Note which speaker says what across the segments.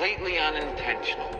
Speaker 1: completely unintentional.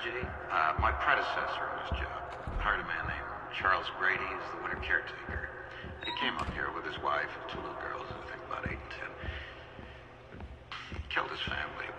Speaker 2: Tragedy? Uh, my predecessor on this job hired a man named Charles Grady as the winter caretaker. He came up here with his wife and two little girls, I think about eight and ten. Killed his family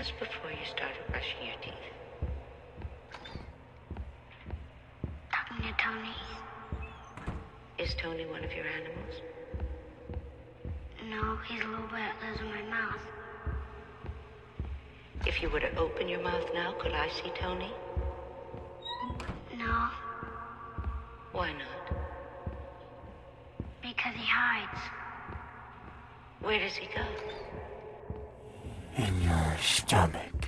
Speaker 3: just before you started brushing your teeth?
Speaker 4: Talking to Tony.
Speaker 3: Is Tony one of your animals?
Speaker 4: No, he's a little bit lives in my mouth.
Speaker 3: If you were to open your mouth now, could I see Tony?
Speaker 4: No,
Speaker 3: Why not?
Speaker 4: because he hides.
Speaker 3: Where does he go?
Speaker 5: In your stomach.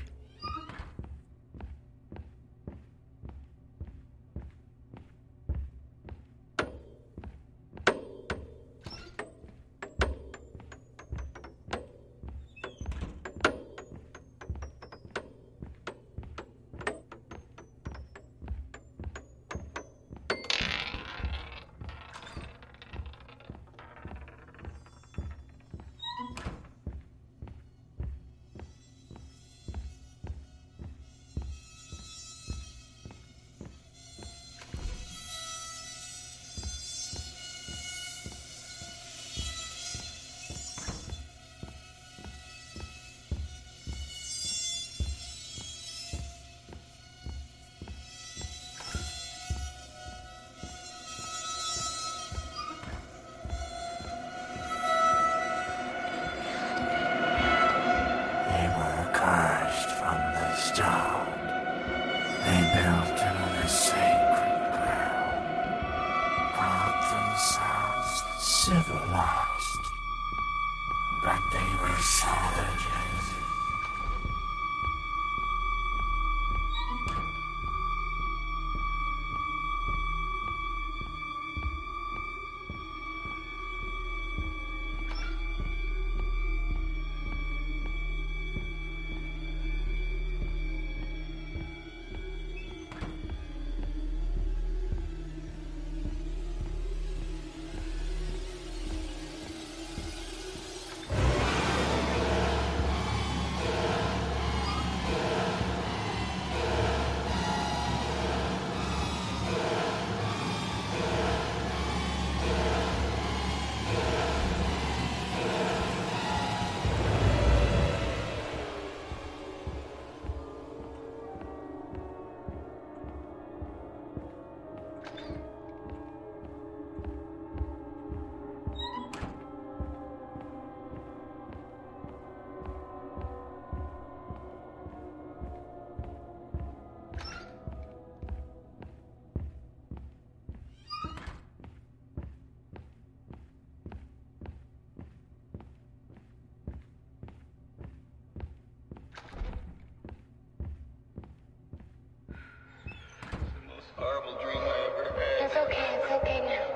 Speaker 6: It's okay. It's okay now.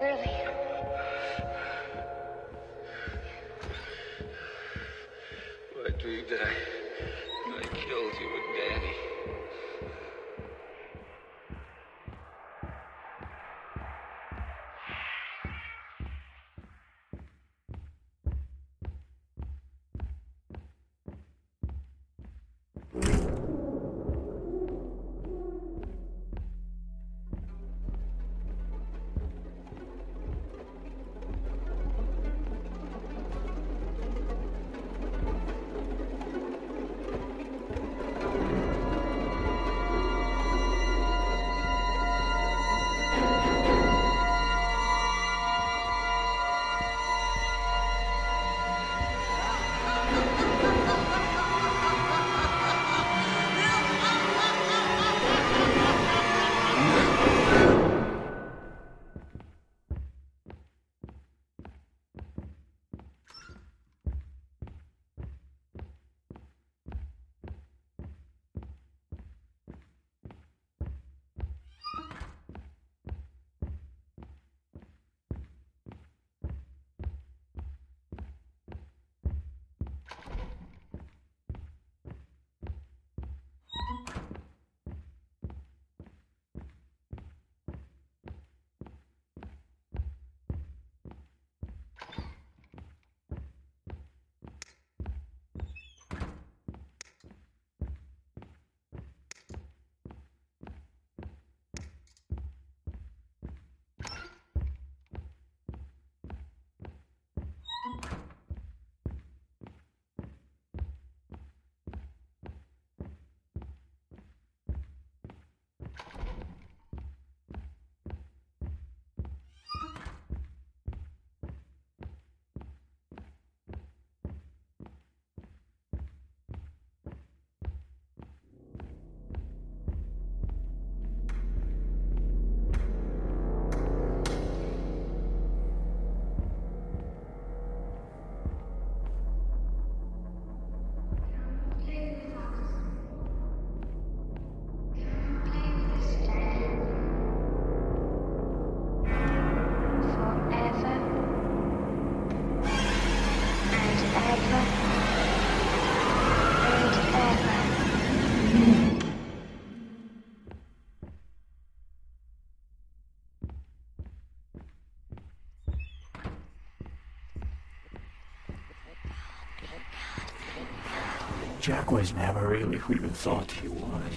Speaker 6: Really.
Speaker 5: Jack was never really who you thought he was.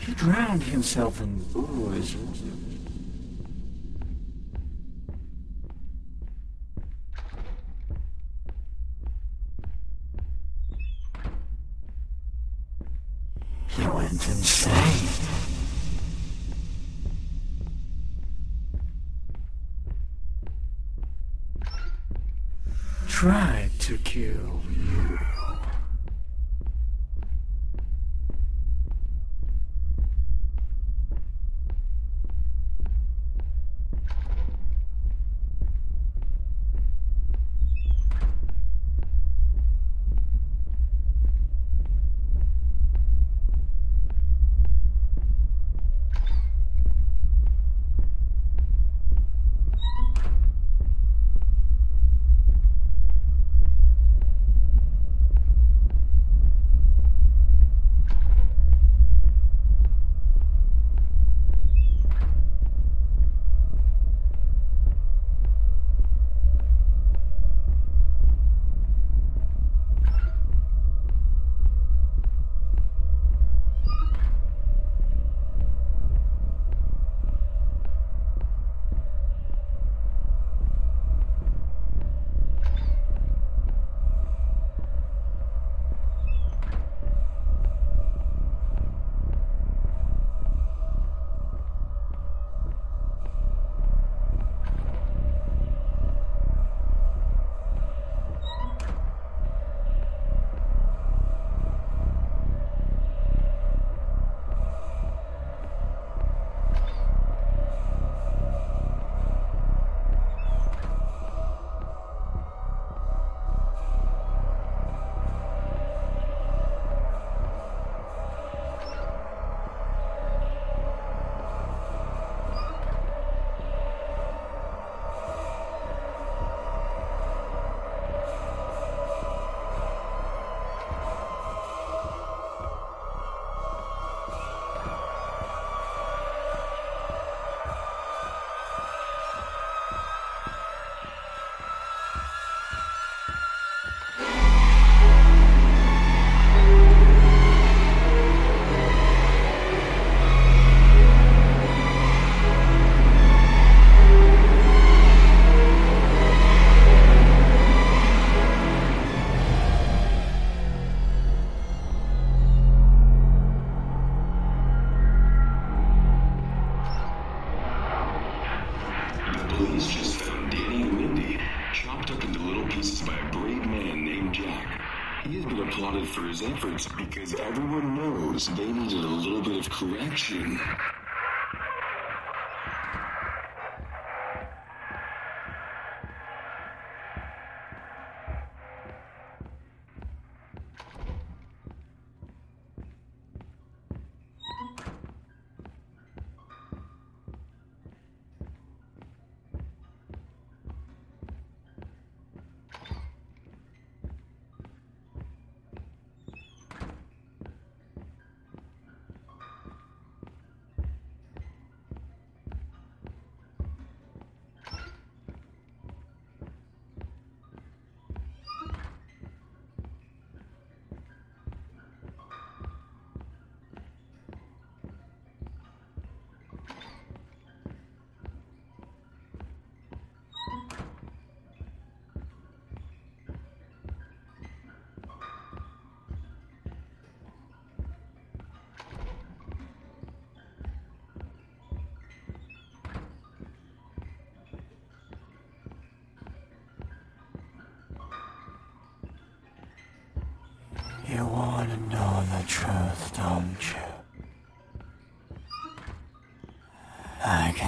Speaker 5: He drowned himself in booze. attention.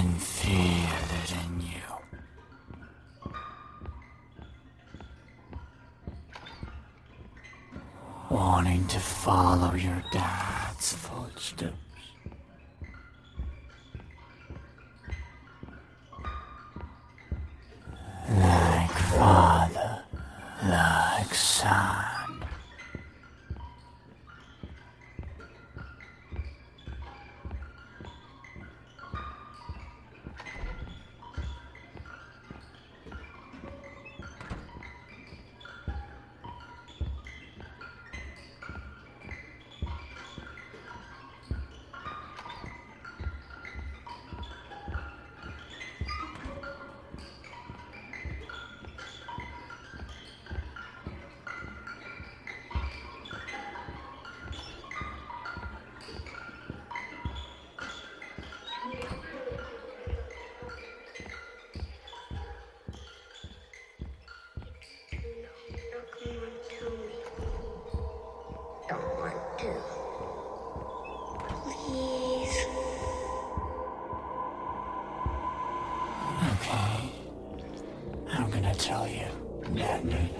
Speaker 5: can feel it in you. Wanting to follow your dad's footsteps. tell you, Natney.